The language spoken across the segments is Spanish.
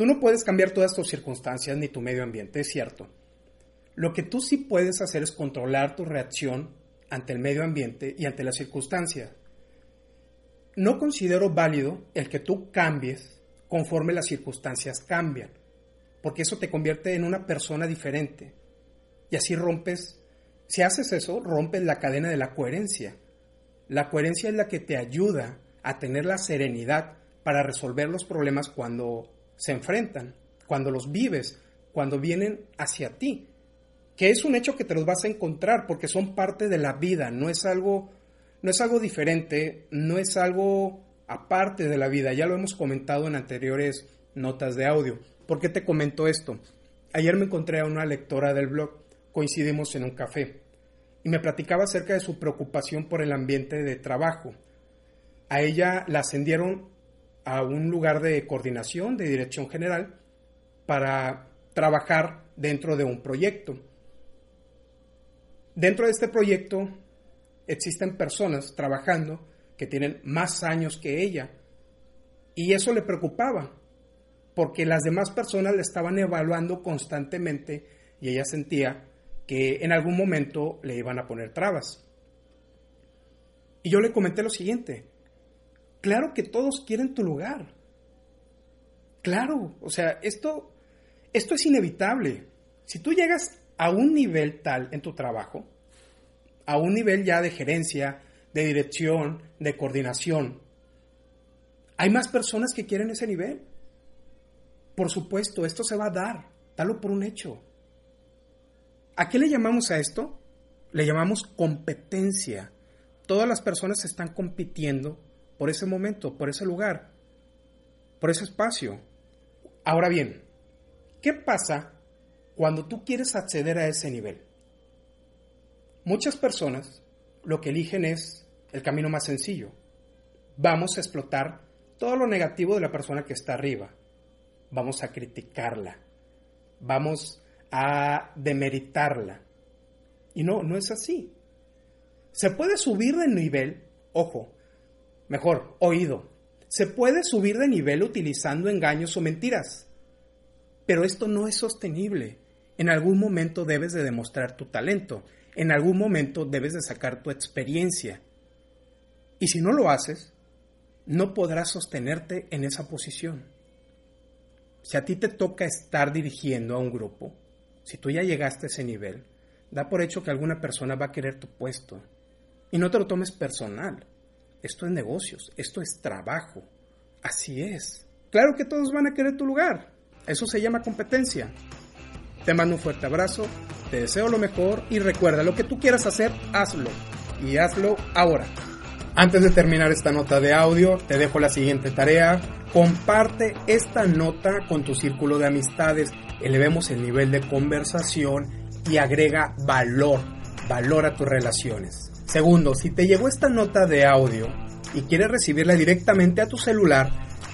Tú no puedes cambiar todas tus circunstancias ni tu medio ambiente, es cierto. Lo que tú sí puedes hacer es controlar tu reacción ante el medio ambiente y ante las circunstancias. No considero válido el que tú cambies conforme las circunstancias cambian, porque eso te convierte en una persona diferente. Y así rompes, si haces eso, rompes la cadena de la coherencia. La coherencia es la que te ayuda a tener la serenidad para resolver los problemas cuando se enfrentan, cuando los vives, cuando vienen hacia ti. Que es un hecho que te los vas a encontrar porque son parte de la vida, no es algo, no es algo diferente, no es algo aparte de la vida. Ya lo hemos comentado en anteriores notas de audio. ¿Por qué te comento esto? Ayer me encontré a una lectora del blog, coincidimos en un café, y me platicaba acerca de su preocupación por el ambiente de trabajo. A ella la ascendieron a un lugar de coordinación, de dirección general, para trabajar dentro de un proyecto. Dentro de este proyecto existen personas trabajando que tienen más años que ella y eso le preocupaba porque las demás personas le estaban evaluando constantemente y ella sentía que en algún momento le iban a poner trabas. Y yo le comenté lo siguiente, Claro que todos quieren tu lugar. Claro, o sea, esto, esto es inevitable. Si tú llegas a un nivel tal en tu trabajo, a un nivel ya de gerencia, de dirección, de coordinación, hay más personas que quieren ese nivel. Por supuesto, esto se va a dar, dalo por un hecho. ¿A qué le llamamos a esto? Le llamamos competencia. Todas las personas están compitiendo por ese momento, por ese lugar, por ese espacio. Ahora bien, ¿qué pasa cuando tú quieres acceder a ese nivel? Muchas personas lo que eligen es el camino más sencillo. Vamos a explotar todo lo negativo de la persona que está arriba. Vamos a criticarla. Vamos a demeritarla. Y no, no es así. Se puede subir de nivel, ojo, Mejor, oído. Se puede subir de nivel utilizando engaños o mentiras. Pero esto no es sostenible. En algún momento debes de demostrar tu talento. En algún momento debes de sacar tu experiencia. Y si no lo haces, no podrás sostenerte en esa posición. Si a ti te toca estar dirigiendo a un grupo, si tú ya llegaste a ese nivel, da por hecho que alguna persona va a querer tu puesto. Y no te lo tomes personal. Esto es negocios, esto es trabajo. Así es. Claro que todos van a querer tu lugar. Eso se llama competencia. Te mando un fuerte abrazo, te deseo lo mejor y recuerda, lo que tú quieras hacer, hazlo. Y hazlo ahora. Antes de terminar esta nota de audio, te dejo la siguiente tarea. Comparte esta nota con tu círculo de amistades. Elevemos el nivel de conversación y agrega valor, valor a tus relaciones. Segundo, si te llegó esta nota de audio y quieres recibirla directamente a tu celular,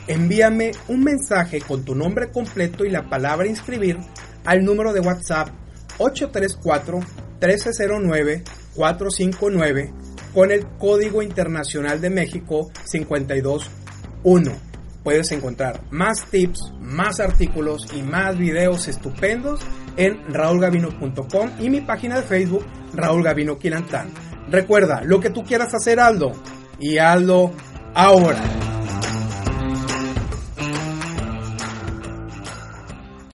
envíame un mensaje con tu nombre completo y la palabra inscribir al número de WhatsApp 834-1309-459 con el Código Internacional de México 521. Puedes encontrar más tips, más artículos y más videos estupendos en raulgavino.com y mi página de Facebook Raúl Gavino Quilantán. Recuerda, lo que tú quieras hacer, Aldo. Y Aldo ahora.